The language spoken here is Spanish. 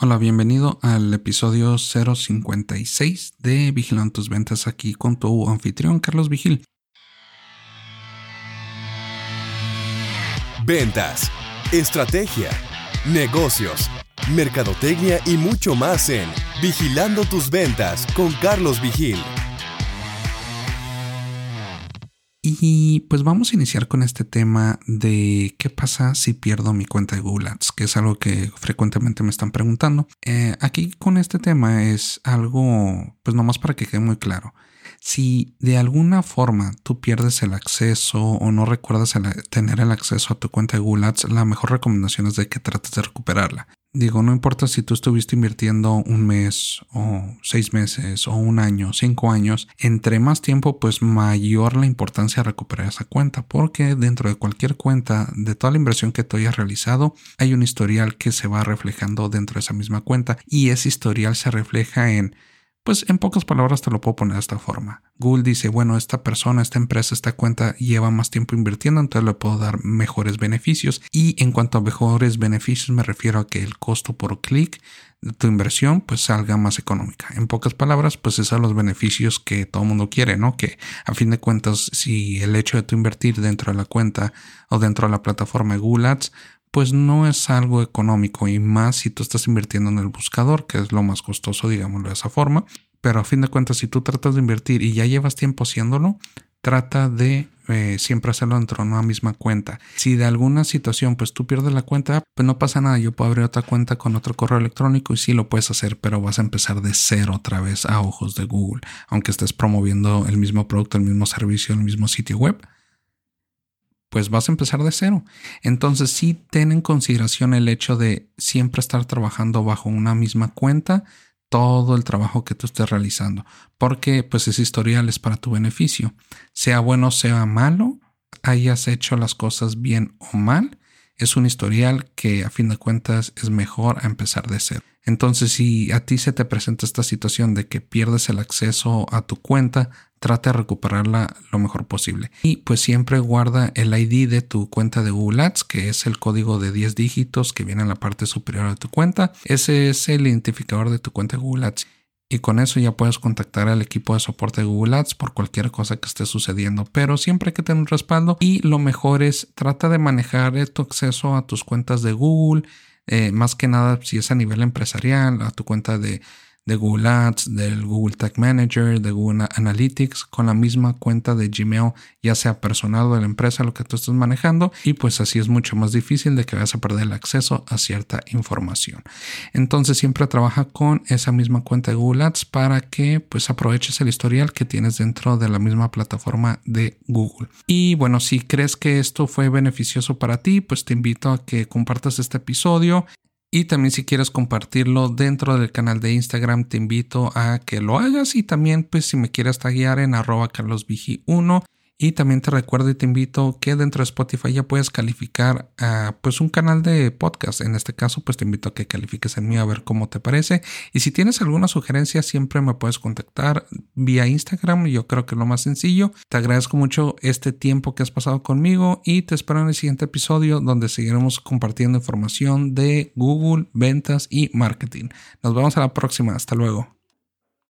Hola, bienvenido al episodio 056 de Vigilando tus ventas aquí con tu anfitrión Carlos Vigil. Ventas, estrategia, negocios, mercadotecnia y mucho más en Vigilando tus ventas con Carlos Vigil. Y pues vamos a iniciar con este tema de qué pasa si pierdo mi cuenta de Google Ads, que es algo que frecuentemente me están preguntando. Eh, aquí con este tema es algo, pues nomás para que quede muy claro. Si de alguna forma tú pierdes el acceso o no recuerdas tener el acceso a tu cuenta de Google Ads, la mejor recomendación es de que trates de recuperarla. Digo, no importa si tú estuviste invirtiendo un mes o seis meses o un año, cinco años, entre más tiempo, pues mayor la importancia de recuperar esa cuenta, porque dentro de cualquier cuenta, de toda la inversión que tú hayas realizado, hay un historial que se va reflejando dentro de esa misma cuenta y ese historial se refleja en pues en pocas palabras te lo puedo poner de esta forma. Google dice, bueno, esta persona, esta empresa, esta cuenta lleva más tiempo invirtiendo, entonces le puedo dar mejores beneficios. Y en cuanto a mejores beneficios me refiero a que el costo por clic de tu inversión pues salga más económica. En pocas palabras, pues esos son los beneficios que todo el mundo quiere, ¿no? Que a fin de cuentas, si el hecho de tu invertir dentro de la cuenta o dentro de la plataforma de Google Ads pues no es algo económico y más si tú estás invirtiendo en el buscador, que es lo más costoso, digámoslo de esa forma. Pero a fin de cuentas, si tú tratas de invertir y ya llevas tiempo haciéndolo, trata de eh, siempre hacerlo dentro de una misma cuenta. Si de alguna situación pues tú pierdes la cuenta, pues no pasa nada, yo puedo abrir otra cuenta con otro correo electrónico y sí lo puedes hacer, pero vas a empezar de cero otra vez a ojos de Google, aunque estés promoviendo el mismo producto, el mismo servicio, el mismo sitio web pues vas a empezar de cero. Entonces sí ten en consideración el hecho de siempre estar trabajando bajo una misma cuenta todo el trabajo que tú estés realizando, porque pues ese historial es para tu beneficio. Sea bueno, sea malo, hayas hecho las cosas bien o mal, es un historial que a fin de cuentas es mejor a empezar de cero. Entonces, si a ti se te presenta esta situación de que pierdes el acceso a tu cuenta, trata de recuperarla lo mejor posible. Y pues siempre guarda el ID de tu cuenta de Google Ads, que es el código de 10 dígitos que viene en la parte superior de tu cuenta. Ese es el identificador de tu cuenta de Google Ads. Y con eso ya puedes contactar al equipo de soporte de Google Ads por cualquier cosa que esté sucediendo. Pero siempre hay que tener un respaldo y lo mejor es trata de manejar tu acceso a tus cuentas de Google. Eh, más que nada si es a nivel empresarial, a tu cuenta de de Google Ads, del Google Tag Manager, de Google Analytics, con la misma cuenta de Gmail, ya sea personal o de la empresa, lo que tú estés manejando, y pues así es mucho más difícil de que vayas a perder el acceso a cierta información. Entonces siempre trabaja con esa misma cuenta de Google Ads para que pues aproveches el historial que tienes dentro de la misma plataforma de Google. Y bueno, si crees que esto fue beneficioso para ti, pues te invito a que compartas este episodio y también si quieres compartirlo dentro del canal de Instagram, te invito a que lo hagas. Y también, pues, si me quieres taguear en arroba carlosvigi1 y también te recuerdo y te invito que dentro de Spotify ya puedes calificar a pues un canal de podcast. En este caso, pues te invito a que califiques en mí a ver cómo te parece. Y si tienes alguna sugerencia, siempre me puedes contactar vía Instagram. Yo creo que es lo más sencillo. Te agradezco mucho este tiempo que has pasado conmigo y te espero en el siguiente episodio donde seguiremos compartiendo información de Google, ventas y marketing. Nos vemos a la próxima. Hasta luego.